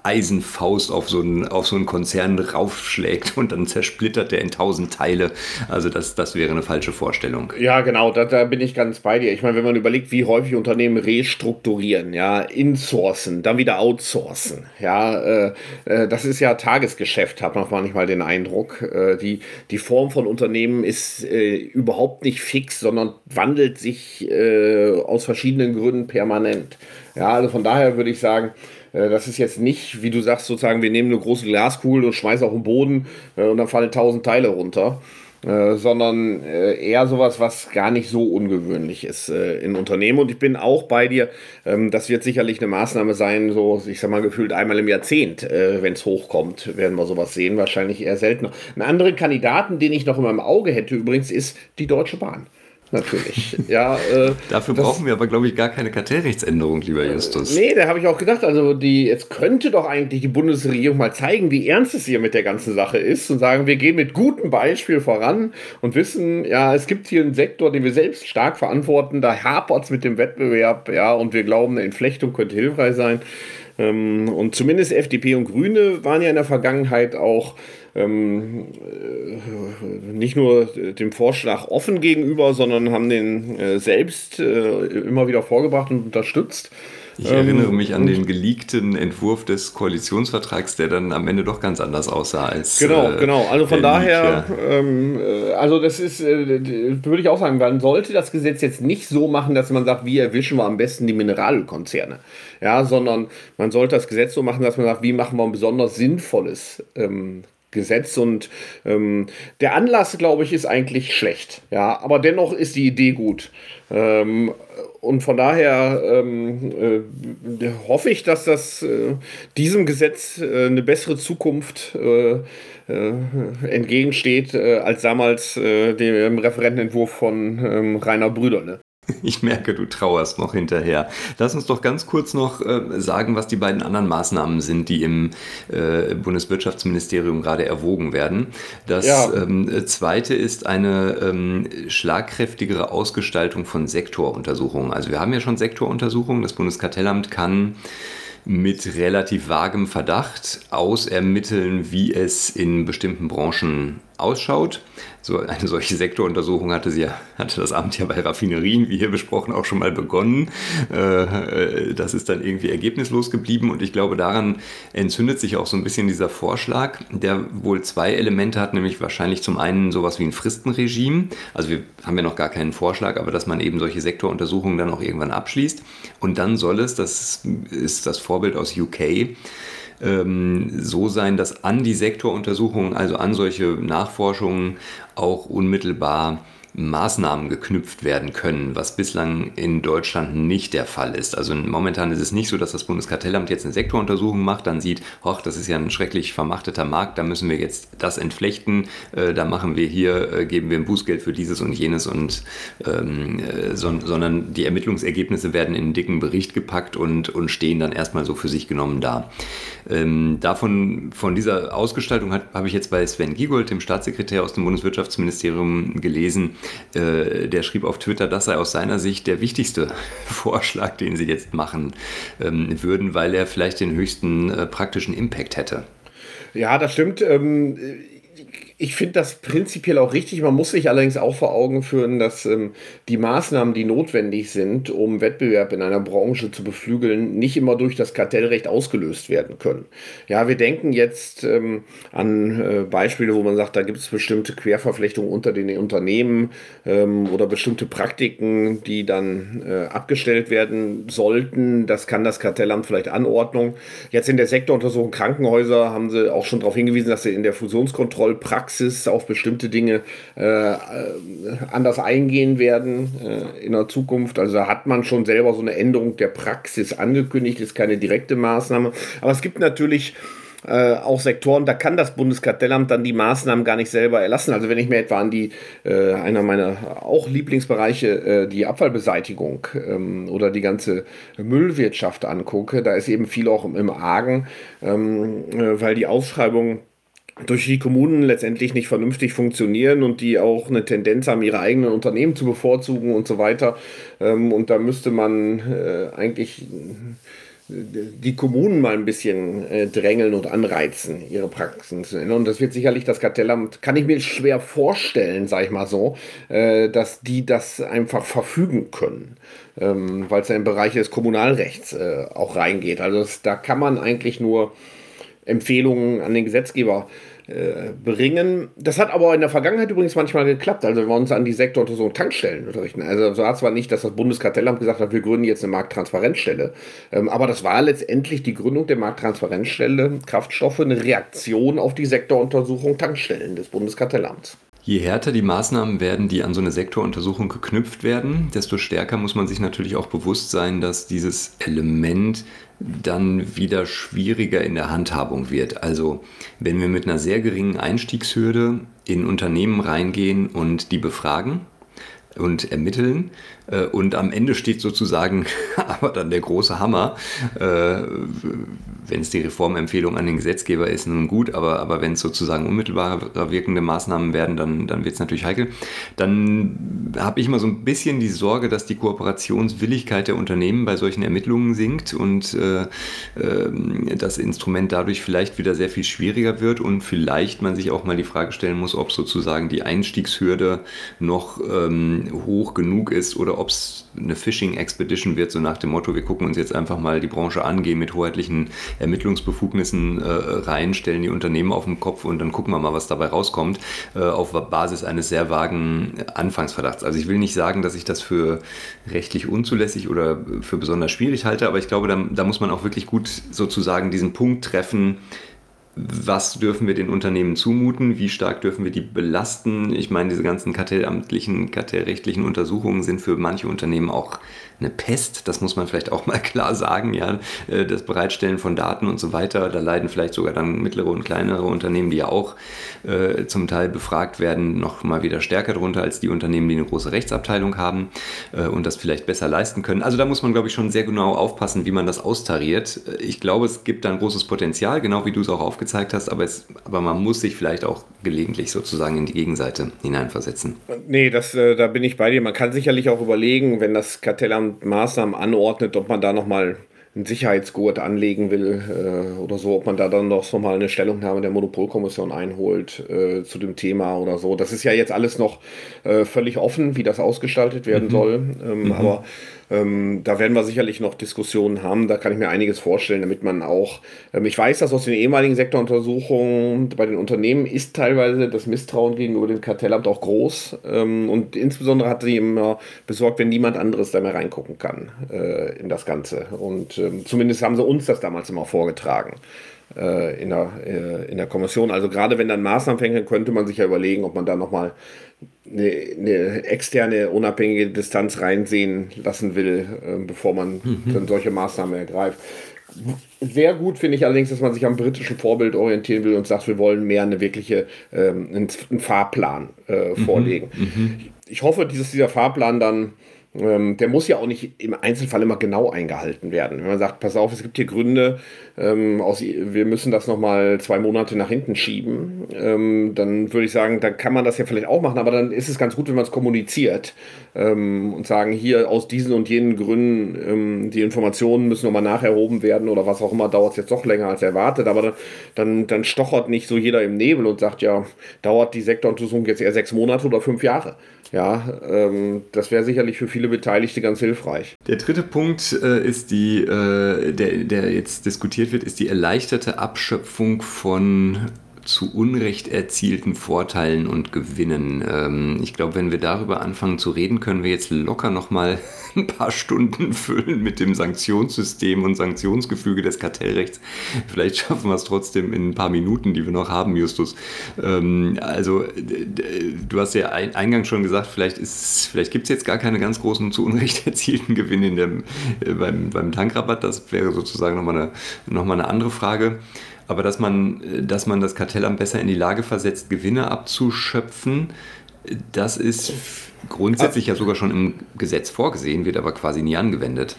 Eisenfaust auf so, einen, auf so einen Konzern raufschlägt und dann zersplittert der in tausend Teile. Also das, das wäre eine falsche Vorstellung. Ja, genau, da, da bin ich ganz bei dir. Ich meine, wenn man überlegt, wie häufig Unternehmen restrukturieren, ja, insourcen, dann wieder outsourcen, ja, äh, äh, das ist ja Tagesgeschäft, hat man manchmal den Eindruck. Äh, die, die Form von Unternehmen ist äh, überhaupt nicht fix, sondern wandelt sich aus verschiedenen Gründen permanent permanent. Ja, also von daher würde ich sagen, äh, das ist jetzt nicht, wie du sagst, sozusagen, wir nehmen eine große Glaskugel und schmeißen auf den Boden äh, und dann fallen tausend Teile runter. Äh, sondern äh, eher sowas, was gar nicht so ungewöhnlich ist äh, in Unternehmen. Und ich bin auch bei dir, ähm, das wird sicherlich eine Maßnahme sein, so, ich sag mal, gefühlt einmal im Jahrzehnt, äh, wenn es hochkommt, werden wir sowas sehen, wahrscheinlich eher seltener. Ein anderer Kandidaten, den ich noch in meinem Auge hätte übrigens, ist die Deutsche Bahn natürlich. ja, äh, Dafür das, brauchen wir aber, glaube ich, gar keine Kartellrechtsänderung, lieber Justus. Nee, da habe ich auch gedacht, also die, jetzt könnte doch eigentlich die Bundesregierung mal zeigen, wie ernst es hier mit der ganzen Sache ist und sagen, wir gehen mit gutem Beispiel voran und wissen, ja, es gibt hier einen Sektor, den wir selbst stark verantworten, da hapert es mit dem Wettbewerb, ja, und wir glauben, eine Entflechtung könnte hilfreich sein. Ähm, und zumindest FDP und Grüne waren ja in der Vergangenheit auch ähm, äh, nicht nur dem Vorschlag offen gegenüber, sondern haben den äh, selbst äh, immer wieder vorgebracht und unterstützt. Ich erinnere ähm, mich an den geleakten Entwurf des Koalitionsvertrags, der dann am Ende doch ganz anders aussah als. Genau, äh, genau. Also von daher, Leak, ja. ähm, äh, also das ist, äh, würde ich auch sagen, man sollte das Gesetz jetzt nicht so machen, dass man sagt, wie erwischen wir am besten die Mineralkonzerne. Ja, sondern man sollte das Gesetz so machen, dass man sagt, wie machen wir ein besonders sinnvolles ähm, Gesetz und ähm, der Anlass, glaube ich, ist eigentlich schlecht. Ja, aber dennoch ist die Idee gut. Ähm, und von daher ähm, äh, hoffe ich, dass das äh, diesem Gesetz äh, eine bessere Zukunft äh, äh, entgegensteht äh, als damals dem Referentenentwurf von ähm, Rainer Brüderle. Ich merke, du trauerst noch hinterher. Lass uns doch ganz kurz noch äh, sagen, was die beiden anderen Maßnahmen sind, die im äh, Bundeswirtschaftsministerium gerade erwogen werden. Das ja. ähm, zweite ist eine ähm, schlagkräftigere Ausgestaltung von Sektoruntersuchungen. Also wir haben ja schon Sektoruntersuchungen. Das Bundeskartellamt kann mit relativ vagem Verdacht ausermitteln, wie es in bestimmten Branchen ausschaut. So eine solche Sektoruntersuchung hatte, sie, hatte das Amt ja bei Raffinerien, wie hier besprochen, auch schon mal begonnen. Äh, das ist dann irgendwie ergebnislos geblieben und ich glaube, daran entzündet sich auch so ein bisschen dieser Vorschlag, der wohl zwei Elemente hat, nämlich wahrscheinlich zum einen sowas wie ein Fristenregime. Also wir haben ja noch gar keinen Vorschlag, aber dass man eben solche Sektoruntersuchungen dann auch irgendwann abschließt. Und dann soll es, das ist das Vorbild aus UK, ähm, so sein, dass an die Sektoruntersuchungen, also an solche Nachforschungen auch unmittelbar Maßnahmen geknüpft werden können, was bislang in Deutschland nicht der Fall ist. Also momentan ist es nicht so, dass das Bundeskartellamt jetzt eine Sektoruntersuchung macht, dann sieht, hoch, das ist ja ein schrecklich vermachteter Markt, da müssen wir jetzt das entflechten, äh, da machen wir hier, äh, geben wir ein Bußgeld für dieses und jenes und ähm, äh, so, sondern die Ermittlungsergebnisse werden in einen dicken Bericht gepackt und, und stehen dann erstmal so für sich genommen da. Ähm, davon, von dieser Ausgestaltung habe ich jetzt bei Sven Giegold, dem Staatssekretär aus dem Bundeswirtschaftsministerium, gelesen, äh, der schrieb auf Twitter, das sei aus seiner Sicht der wichtigste Vorschlag, den sie jetzt machen ähm, würden, weil er vielleicht den höchsten äh, praktischen Impact hätte. Ja, das stimmt. Ähm, ich finde das prinzipiell auch richtig. Man muss sich allerdings auch vor Augen führen, dass ähm, die Maßnahmen, die notwendig sind, um Wettbewerb in einer Branche zu beflügeln, nicht immer durch das Kartellrecht ausgelöst werden können. Ja, wir denken jetzt ähm, an äh, Beispiele, wo man sagt, da gibt es bestimmte Querverflechtungen unter den Unternehmen ähm, oder bestimmte Praktiken, die dann äh, abgestellt werden sollten. Das kann das Kartellamt vielleicht Anordnung. Jetzt in der Sektoruntersuchung Krankenhäuser haben sie auch schon darauf hingewiesen, dass sie in der Fusionskontrollpraxis Praxis auf bestimmte Dinge äh, anders eingehen werden äh, in der Zukunft. Also hat man schon selber so eine Änderung der Praxis angekündigt, ist keine direkte Maßnahme. Aber es gibt natürlich äh, auch Sektoren, da kann das Bundeskartellamt dann die Maßnahmen gar nicht selber erlassen. Also wenn ich mir etwa an die, äh, einer meiner auch Lieblingsbereiche, äh, die Abfallbeseitigung ähm, oder die ganze Müllwirtschaft angucke, da ist eben viel auch im, Argen, ähm, äh, weil die Ausschreibung durch die Kommunen letztendlich nicht vernünftig funktionieren und die auch eine Tendenz haben, ihre eigenen Unternehmen zu bevorzugen und so weiter. Ähm, und da müsste man äh, eigentlich die Kommunen mal ein bisschen äh, drängeln und anreizen, ihre Praxen zu ändern. Und das wird sicherlich das Kartellamt, kann ich mir schwer vorstellen, sage ich mal so, äh, dass die das einfach verfügen können, ähm, weil es ja im Bereich des Kommunalrechts auch reingeht. Also das, da kann man eigentlich nur Empfehlungen an den Gesetzgeber äh, bringen. Das hat aber in der Vergangenheit übrigens manchmal geklappt. Also wenn wir uns an die Sektoruntersuchung Tankstellen richten. Also so hat zwar nicht, dass das Bundeskartellamt gesagt hat, wir gründen jetzt eine Markttransparenzstelle, ähm, aber das war letztendlich die Gründung der Markttransparenzstelle Kraftstoffe eine Reaktion auf die Sektoruntersuchung Tankstellen des Bundeskartellamts. Je härter die Maßnahmen werden, die an so eine Sektoruntersuchung geknüpft werden, desto stärker muss man sich natürlich auch bewusst sein, dass dieses Element dann wieder schwieriger in der Handhabung wird. Also wenn wir mit einer sehr geringen Einstiegshürde in Unternehmen reingehen und die befragen und ermitteln, äh, und am Ende steht sozusagen aber dann der große Hammer. Äh, wenn es die Reformempfehlung an den Gesetzgeber ist, nun gut, aber, aber wenn es sozusagen unmittelbar wirkende Maßnahmen werden, dann, dann wird es natürlich heikel. Dann habe ich immer so ein bisschen die Sorge, dass die Kooperationswilligkeit der Unternehmen bei solchen Ermittlungen sinkt und äh, äh, das Instrument dadurch vielleicht wieder sehr viel schwieriger wird und vielleicht man sich auch mal die Frage stellen muss, ob sozusagen die Einstiegshürde noch ähm, hoch genug ist oder ob es eine Phishing Expedition wird, so nach dem Motto, wir gucken uns jetzt einfach mal die Branche an, gehen mit hoheitlichen Ermittlungsbefugnissen äh, rein, stellen die Unternehmen auf den Kopf und dann gucken wir mal, was dabei rauskommt, äh, auf Basis eines sehr vagen Anfangsverdachts. Also ich will nicht sagen, dass ich das für rechtlich unzulässig oder für besonders schwierig halte, aber ich glaube, da, da muss man auch wirklich gut sozusagen diesen Punkt treffen, was dürfen wir den Unternehmen zumuten, wie stark dürfen wir die belasten. Ich meine, diese ganzen kartellamtlichen, kartellrechtlichen Untersuchungen sind für manche Unternehmen auch eine Pest, das muss man vielleicht auch mal klar sagen, ja, äh, das Bereitstellen von Daten und so weiter, da leiden vielleicht sogar dann mittlere und kleinere Unternehmen, die ja auch äh, zum Teil befragt werden, noch mal wieder stärker drunter als die Unternehmen, die eine große Rechtsabteilung haben äh, und das vielleicht besser leisten können. Also da muss man, glaube ich, schon sehr genau aufpassen, wie man das austariert. Ich glaube, es gibt da ein großes Potenzial, genau wie du es auch aufgezeigt hast, aber, es, aber man muss sich vielleicht auch gelegentlich sozusagen in die Gegenseite hineinversetzen. Nee, das, äh, da bin ich bei dir. Man kann sicherlich auch überlegen, wenn das Kartellamt Maßnahmen anordnet, ob man da nochmal einen Sicherheitsgurt anlegen will äh, oder so, ob man da dann noch mal eine Stellungnahme der Monopolkommission einholt äh, zu dem Thema oder so. Das ist ja jetzt alles noch äh, völlig offen, wie das ausgestaltet werden mhm. soll. Ähm, mhm. Aber ähm, da werden wir sicherlich noch Diskussionen haben. Da kann ich mir einiges vorstellen, damit man auch. Ähm, ich weiß, dass aus den ehemaligen Sektoruntersuchungen bei den Unternehmen ist teilweise das Misstrauen gegenüber dem Kartellamt auch groß. Ähm, und insbesondere hat sie immer besorgt, wenn niemand anderes da mehr reingucken kann äh, in das Ganze. Und ähm, zumindest haben sie uns das damals immer vorgetragen in, der, äh, in der Kommission. Also gerade wenn dann Maßnahmen fängt, könnte man sich ja überlegen, ob man da nochmal eine, eine externe, unabhängige Distanz reinsehen lassen will, äh, bevor man mhm. dann solche Maßnahmen ergreift. Sehr gut finde ich allerdings, dass man sich am britischen Vorbild orientieren will und sagt, wir wollen mehr eine wirkliche, ähm, einen, einen Fahrplan äh, mhm. vorlegen. Mhm. Ich hoffe, dass dieser Fahrplan dann ähm, der muss ja auch nicht im Einzelfall immer genau eingehalten werden. Wenn man sagt, pass auf, es gibt hier Gründe, ähm, aus, wir müssen das nochmal zwei Monate nach hinten schieben, ähm, dann würde ich sagen, dann kann man das ja vielleicht auch machen, aber dann ist es ganz gut, wenn man es kommuniziert ähm, und sagen, hier aus diesen und jenen Gründen, ähm, die Informationen müssen nochmal nacherhoben werden oder was auch immer, dauert es jetzt doch länger als erwartet, aber dann, dann, dann stochert nicht so jeder im Nebel und sagt, ja, dauert die Sektoruntersuchung jetzt eher sechs Monate oder fünf Jahre. Ja, ähm, das wäre sicherlich für viele Beteiligte ganz hilfreich. Der dritte Punkt äh, ist die, äh, der, der jetzt diskutiert wird, ist die erleichterte Abschöpfung von zu Unrecht erzielten Vorteilen und Gewinnen. Ähm, ich glaube, wenn wir darüber anfangen zu reden, können wir jetzt locker nochmal ein paar Stunden füllen mit dem Sanktionssystem und Sanktionsgefüge des Kartellrechts. Vielleicht schaffen wir es trotzdem in ein paar Minuten, die wir noch haben, Justus. Ähm, also, du hast ja eingangs schon gesagt, vielleicht, vielleicht gibt es jetzt gar keine ganz großen zu Unrecht erzielten Gewinne in dem, äh, beim, beim Tankrabatt. Das wäre sozusagen nochmal eine, noch eine andere Frage aber dass man, dass man das Kartellamt besser in die Lage versetzt, Gewinne abzuschöpfen, das ist grundsätzlich ja sogar schon im Gesetz vorgesehen, wird aber quasi nie angewendet.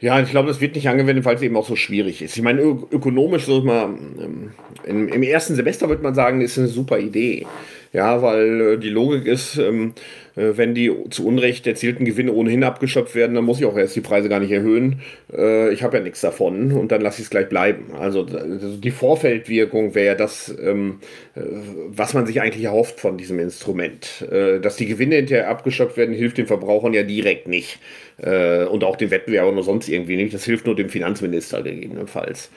Ja, ich glaube, das wird nicht angewendet, weil es eben auch so schwierig ist. Ich meine, ökonomisch, so mal, ähm, im, im ersten Semester würde man sagen, ist eine super Idee. Ja, weil äh, die Logik ist, ähm, äh, wenn die zu Unrecht erzielten Gewinne ohnehin abgeschöpft werden, dann muss ich auch erst die Preise gar nicht erhöhen. Äh, ich habe ja nichts davon und dann lasse ich es gleich bleiben. Also, die Vorfeldwirkung wäre ja das, ähm, was man sich eigentlich erhofft von diesem Instrument. dass die Gewinne hinterher abgeschöpft werden, hilft den Verbrauchern ja direkt nicht. und auch den Wettbewerbern oder sonst irgendwie nicht. Das hilft nur dem Finanzminister gegebenenfalls.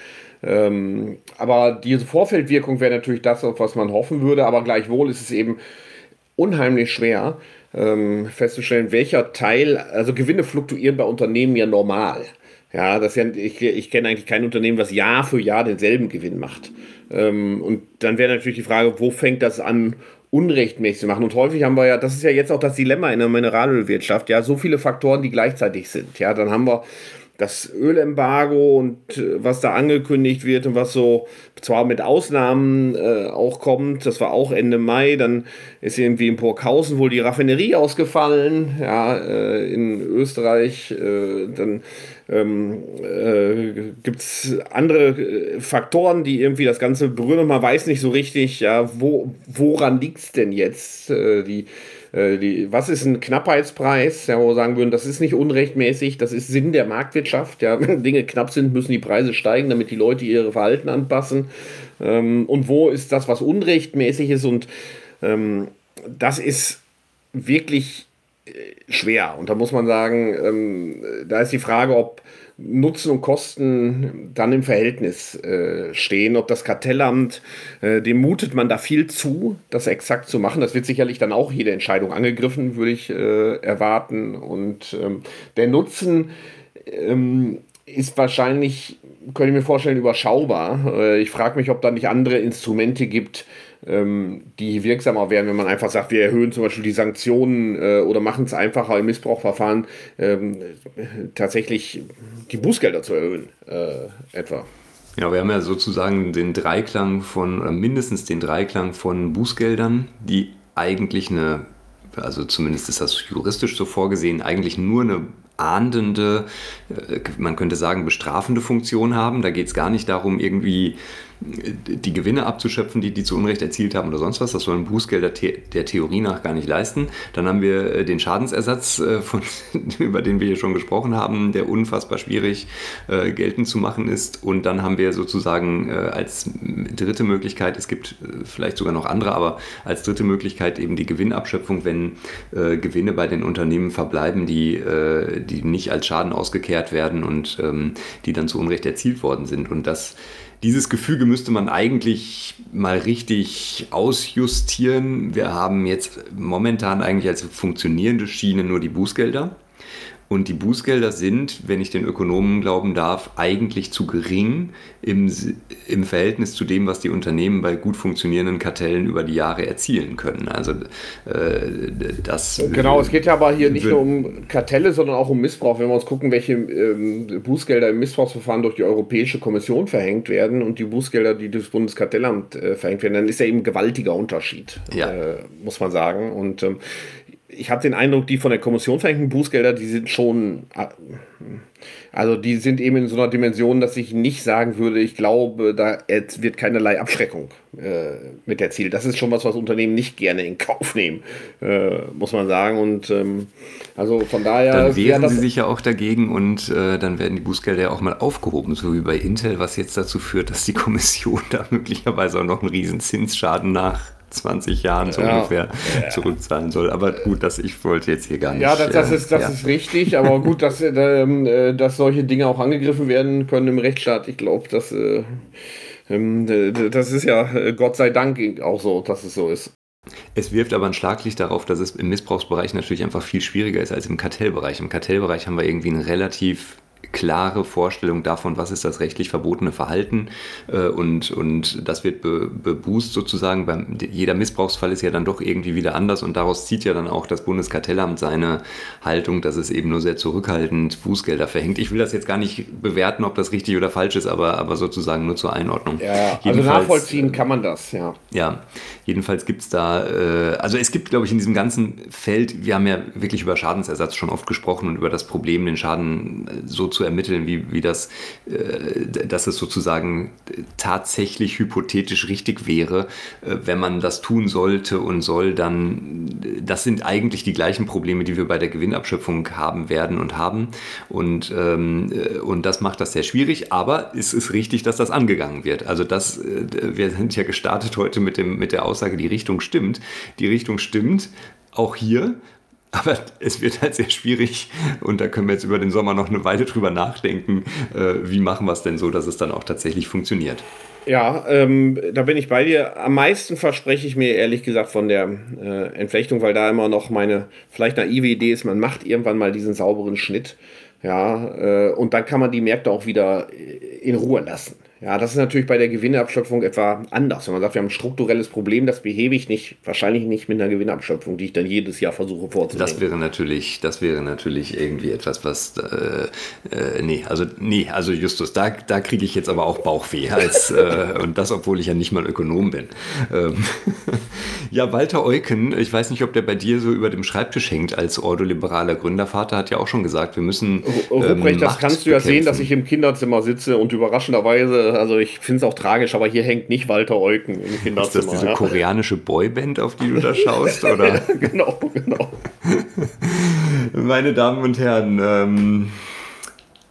Ähm, aber diese Vorfeldwirkung wäre natürlich das, auf was man hoffen würde, aber gleichwohl ist es eben unheimlich schwer ähm, festzustellen, welcher Teil, also Gewinne fluktuieren bei Unternehmen ja normal. Ja, das ja, ich, ich kenne eigentlich kein Unternehmen, was Jahr für Jahr denselben Gewinn macht. Ähm, und dann wäre natürlich die Frage, wo fängt das an, unrechtmäßig zu machen? Und häufig haben wir ja, das ist ja jetzt auch das Dilemma in der Mineralölwirtschaft, ja, so viele Faktoren, die gleichzeitig sind. Ja, dann haben wir das Ölembargo und äh, was da angekündigt wird und was so zwar mit Ausnahmen äh, auch kommt, das war auch Ende Mai, dann ist irgendwie in Burghausen wohl die Raffinerie ausgefallen, ja, äh, in Österreich, äh, dann ähm, äh, gibt es andere äh, Faktoren, die irgendwie das Ganze berühren und man weiß nicht so richtig, ja, wo, woran liegt es denn jetzt? Die äh, die, was ist ein Knappheitspreis, ja, wo wir sagen würden, das ist nicht unrechtmäßig, das ist Sinn der Marktwirtschaft. Ja. Wenn Dinge knapp sind, müssen die Preise steigen, damit die Leute ihre Verhalten anpassen. Ähm, und wo ist das, was unrechtmäßig ist? Und ähm, das ist wirklich äh, schwer. Und da muss man sagen, ähm, da ist die Frage, ob Nutzen und Kosten dann im Verhältnis äh, stehen. Ob das Kartellamt, äh, dem mutet man da viel zu, das exakt zu machen. Das wird sicherlich dann auch jede Entscheidung angegriffen, würde ich äh, erwarten. Und ähm, der Nutzen ähm, ist wahrscheinlich, könnte ich mir vorstellen, überschaubar. Äh, ich frage mich, ob da nicht andere Instrumente gibt, ähm, die wirksamer wären, wenn man einfach sagt, wir erhöhen zum Beispiel die Sanktionen äh, oder machen es einfacher im Missbrauchverfahren, ähm, tatsächlich die Bußgelder zu erhöhen, äh, etwa. Ja, wir haben ja sozusagen den Dreiklang von, mindestens den Dreiklang von Bußgeldern, die eigentlich eine, also zumindest ist das juristisch so vorgesehen, eigentlich nur eine ahndende, äh, man könnte sagen bestrafende Funktion haben. Da geht es gar nicht darum, irgendwie die Gewinne abzuschöpfen, die die zu Unrecht erzielt haben oder sonst was. Das sollen Bußgelder der Theorie nach gar nicht leisten. Dann haben wir äh, den Schadensersatz, äh, von, über den wir hier schon gesprochen haben, der unfassbar schwierig äh, geltend zu machen ist. Und dann haben wir sozusagen als dritte Möglichkeit, es gibt vielleicht sogar noch andere, aber als dritte Möglichkeit eben die Gewinnabschöpfung, wenn Gewinne bei den Unternehmen verbleiben, die, die nicht als Schaden ausgekehrt werden und ähm, die dann zu Unrecht erzielt worden sind. Und das dieses Gefüge müsste man eigentlich mal richtig ausjustieren. Wir haben jetzt momentan eigentlich als funktionierende Schiene nur die Bußgelder. Und die Bußgelder sind, wenn ich den Ökonomen glauben darf, eigentlich zu gering im, im Verhältnis zu dem, was die Unternehmen bei gut funktionierenden Kartellen über die Jahre erzielen können. Also äh, das. Genau, es geht ja aber hier nicht nur um Kartelle, sondern auch um Missbrauch. Wenn wir uns gucken, welche ähm, Bußgelder im Missbrauchsverfahren durch die Europäische Kommission verhängt werden und die Bußgelder, die durchs Bundeskartellamt äh, verhängt werden, dann ist ja eben ein gewaltiger Unterschied, ja. äh, muss man sagen. Und ähm, ich habe den Eindruck, die von der Kommission verhängten Bußgelder, die sind schon, also die sind eben in so einer Dimension, dass ich nicht sagen würde, ich glaube, da wird keinerlei Abschreckung äh, mit erzielt. Das ist schon was, was Unternehmen nicht gerne in Kauf nehmen, äh, muss man sagen. Und ähm, also von daher. Dann wehren sie sich ja auch dagegen und äh, dann werden die Bußgelder ja auch mal aufgehoben, so wie bei Intel, was jetzt dazu führt, dass die Kommission da möglicherweise auch noch einen riesen Zinsschaden nach 20 Jahren so ja. ungefähr ja. zurückzahlen soll. Aber gut, das, ich wollte jetzt hier gar nicht. Ja, das, das ist, das ja. ist richtig, aber gut, dass, äh, dass solche Dinge auch angegriffen werden können im Rechtsstaat. Ich glaube, dass, äh, äh, das ist ja äh, Gott sei Dank auch so, dass es so ist. Es wirft aber ein Schlaglicht darauf, dass es im Missbrauchsbereich natürlich einfach viel schwieriger ist als im Kartellbereich. Im Kartellbereich haben wir irgendwie ein relativ klare Vorstellung davon, was ist das rechtlich verbotene Verhalten äh, und, und das wird be, beboost sozusagen. Beim, jeder Missbrauchsfall ist ja dann doch irgendwie wieder anders und daraus zieht ja dann auch das Bundeskartellamt seine Haltung, dass es eben nur sehr zurückhaltend Bußgelder verhängt. Ich will das jetzt gar nicht bewerten, ob das richtig oder falsch ist, aber, aber sozusagen nur zur Einordnung. Ja, also nachvollziehen kann man das, ja. Ja, jedenfalls gibt es da, äh, also es gibt, glaube ich, in diesem ganzen Feld, wir haben ja wirklich über Schadensersatz schon oft gesprochen und über das Problem, den Schaden äh, so zu ermitteln, wie, wie das, äh, dass es sozusagen tatsächlich hypothetisch richtig wäre, äh, wenn man das tun sollte und soll, dann, das sind eigentlich die gleichen Probleme, die wir bei der Gewinnabschöpfung haben werden und haben. Und, ähm, äh, und das macht das sehr schwierig, aber es ist richtig, dass das angegangen wird. Also das, äh, wir sind ja gestartet heute mit, dem, mit der Aussage, die Richtung stimmt. Die Richtung stimmt, auch hier. Aber es wird halt sehr schwierig und da können wir jetzt über den Sommer noch eine Weile drüber nachdenken, äh, wie machen wir es denn so, dass es dann auch tatsächlich funktioniert. Ja, ähm, da bin ich bei dir. Am meisten verspreche ich mir ehrlich gesagt von der äh, Entflechtung, weil da immer noch meine vielleicht naive Idee ist, man macht irgendwann mal diesen sauberen Schnitt. Ja, äh, und dann kann man die Märkte auch wieder in Ruhe lassen. Ja, das ist natürlich bei der Gewinnabschöpfung etwa anders. Wenn man sagt, wir haben ein strukturelles Problem, das behebe ich nicht, wahrscheinlich nicht mit einer Gewinnabschöpfung, die ich dann jedes Jahr versuche vorzunehmen. Das wäre natürlich, das wäre natürlich irgendwie etwas, was, äh, äh, nee, also, nee, also Justus, da, da kriege ich jetzt aber auch Bauchweh. Als, äh, und das, obwohl ich ja nicht mal Ökonom bin. Ähm, ja, Walter Eucken, ich weiß nicht, ob der bei dir so über dem Schreibtisch hängt als ordoliberaler Gründervater, hat ja auch schon gesagt, wir müssen. Ruprecht, ähm, das kannst du ja sehen, dass ich im Kinderzimmer sitze und überraschenderweise also ich finde es auch tragisch, aber hier hängt nicht Walter Eucken im Kinderzimmer. Ist das diese ja? koreanische Boyband, auf die du da schaust? Oder? genau, genau. Meine Damen und Herren, ähm,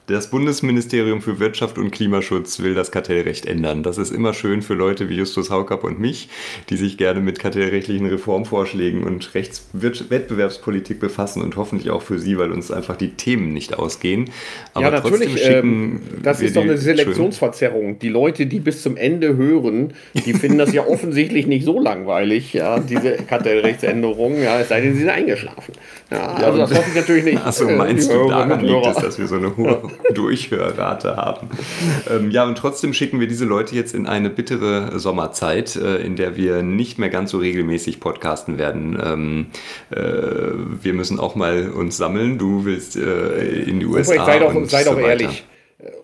das Bundesministerium für Wirtschaft und Klimaschutz will das Kartellrecht ändern. Das ist immer schön für Leute wie Justus Haukapp und mich, die sich gerne mit kartellrechtlichen Reformvorschlägen und Rechtswettbewerbspolitik befassen und hoffentlich auch für Sie, weil uns einfach die Themen nicht ausgehen. Aber ja, natürlich. Ähm, das ist doch eine Selektionsverzerrung. Die Leute, die bis zum Ende hören, die finden das ja offensichtlich nicht so langweilig, ja, diese Kartellrechtsänderung, ja, es sei denn, sie sind eingeschlafen. Ja, also das hoffe ich natürlich nicht. Achso, meinst du, daran liegt es, dass wir so eine hohe Durchhörrate haben. Ähm, ja, und trotzdem schicken wir diese Leute jetzt in eine bittere Sommerzeit, äh, in der wir nicht mehr ganz so regelmäßig podcasten werden. Ähm, äh, wir müssen auch mal uns sammeln. Du willst äh, in die USA. Sei doch, sei doch so ehrlich.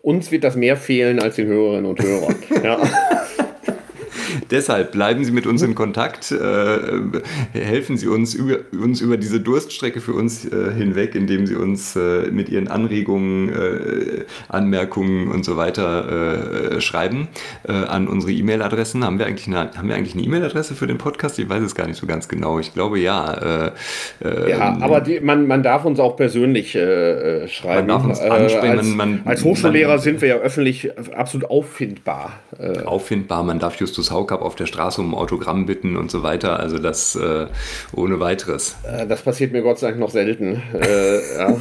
Uns wird das mehr fehlen als den Hörerinnen und Hörern. ja. Deshalb bleiben Sie mit uns in Kontakt, äh, helfen Sie uns über, uns über diese Durststrecke für uns äh, hinweg, indem Sie uns äh, mit Ihren Anregungen, äh, Anmerkungen und so weiter äh, schreiben äh, an unsere E-Mail-Adressen. Haben wir eigentlich eine, haben wir eigentlich eine E-Mail-Adresse für den Podcast? Ich weiß es gar nicht so ganz genau. Ich glaube ja. ja, aber die, man, man darf uns auch persönlich schreiben. Man darf uns ansprechen. als, man, man, als Hochschullehrer man, sind wir ja öffentlich absolut auffindbar. auffindbar. Man darf Justus Haukapp auf der Straße um ein Autogramm bitten und so weiter. Also das äh, ohne weiteres. Äh, das passiert mir Gott sei Dank noch selten. äh, ja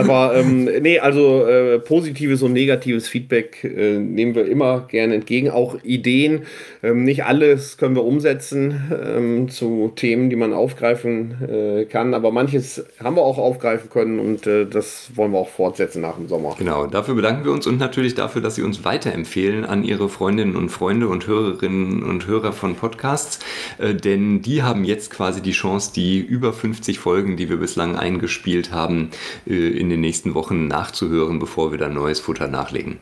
aber ähm, nee, also äh, positives und negatives Feedback äh, nehmen wir immer gerne entgegen. Auch Ideen. Ähm, nicht alles können wir umsetzen ähm, zu Themen, die man aufgreifen äh, kann, aber manches haben wir auch aufgreifen können und äh, das wollen wir auch fortsetzen nach dem Sommer. Genau, dafür bedanken wir uns und natürlich dafür, dass Sie uns weiterempfehlen an Ihre Freundinnen und Freunde und Hörerinnen und Hörer von Podcasts, äh, denn die haben jetzt quasi die Chance, die über 50 Folgen, die wir bislang eingespielt haben, äh, in in den nächsten Wochen nachzuhören, bevor wir dann neues Futter nachlegen.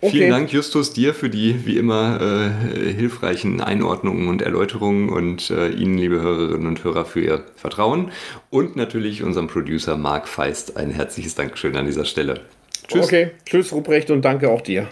Okay. Vielen Dank, Justus, dir für die wie immer äh, hilfreichen Einordnungen und Erläuterungen und äh, Ihnen, liebe Hörerinnen und Hörer, für Ihr Vertrauen und natürlich unserem Producer Marc Feist ein herzliches Dankeschön an dieser Stelle. Tschüss. Okay, tschüss Ruprecht und danke auch dir.